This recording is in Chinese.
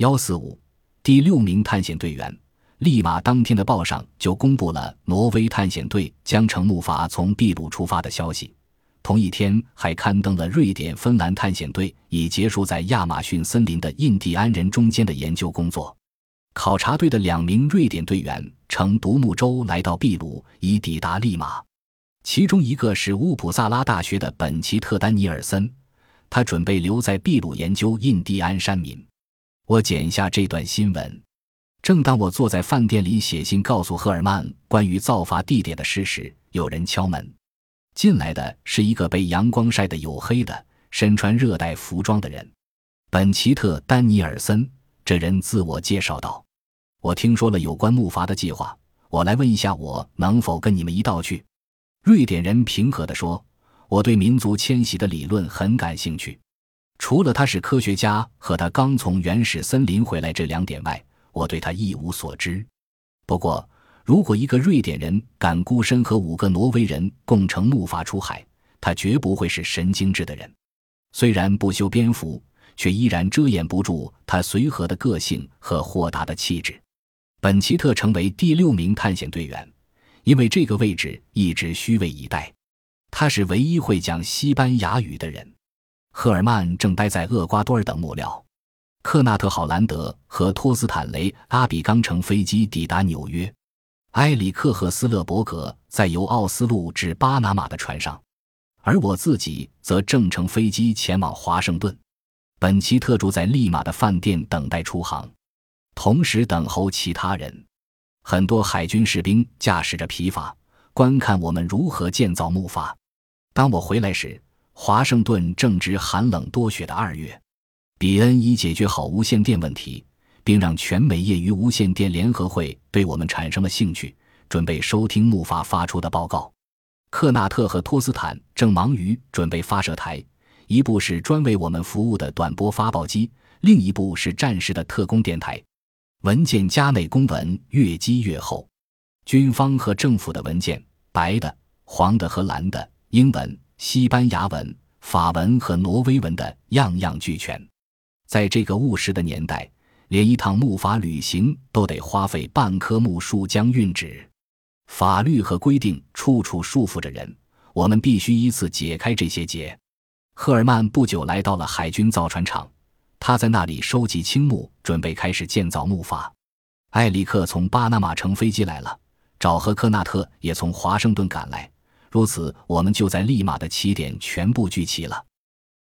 幺四五第六名探险队员，利马当天的报上就公布了挪威探险队将乘木筏从秘鲁出发的消息。同一天，还刊登了瑞典、芬兰探险队已结束在亚马逊森林的印第安人中间的研究工作。考察队的两名瑞典队员乘独木舟来到秘鲁，以抵达利马。其中一个是乌普萨拉大学的本奇特·丹尼尔森，他准备留在秘鲁研究印第安山民。我剪下这段新闻。正当我坐在饭店里写信告诉赫尔曼关于造访地点的事时，有人敲门。进来的是一个被阳光晒得黝黑的、身穿热带服装的人，本奇特·丹尼尔森。这人自我介绍道：“我听说了有关木筏的计划，我来问一下，我能否跟你们一道去？”瑞典人平和地说：“我对民族迁徙的理论很感兴趣，除了他是科学家和他刚从原始森林回来这两点外，我对他一无所知。不过，如果一个瑞典人敢孤身和五个挪威人共乘木筏出海，他绝不会是神经质的人。虽然不修边幅，却依然遮掩不住他随和的个性和豁达的气质。本奇特成为第六名探险队员，因为这个位置一直虚位以待。他是唯一会讲西班牙语的人。赫尔曼正待在厄瓜多尔等幕僚。克纳特·郝兰德和托斯坦·雷阿比刚乘飞机抵达纽约。埃里克和斯勒伯格在由奥斯陆至巴拿马的船上，而我自己则正乘飞机前往华盛顿。本奇特住在利马的饭店等待出航，同时等候其他人。很多海军士兵驾驶着皮筏，观看我们如何建造木筏。当我回来时，华盛顿正值寒冷多雪的二月。比恩已解决好无线电问题，并让全美业余无线电联合会对我们产生了兴趣，准备收听木筏发出的报告。克纳特和托斯坦正忙于准备发射台，一部是专为我们服务的短波发报机，另一部是战时的特工电台。文件夹内公文越积越厚，军方和政府的文件，白的、黄的和蓝的，英文、西班牙文、法文和挪威文的，样样俱全。在这个务实的年代，连一趟木筏旅行都得花费半棵木树将运纸，法律和规定处处束缚着人，我们必须依次解开这些结。赫尔曼不久来到了海军造船厂，他在那里收集青木，准备开始建造木筏。艾里克从巴拿马乘飞机来了，找和科纳特也从华盛顿赶来，如此，我们就在立马的起点全部聚齐了。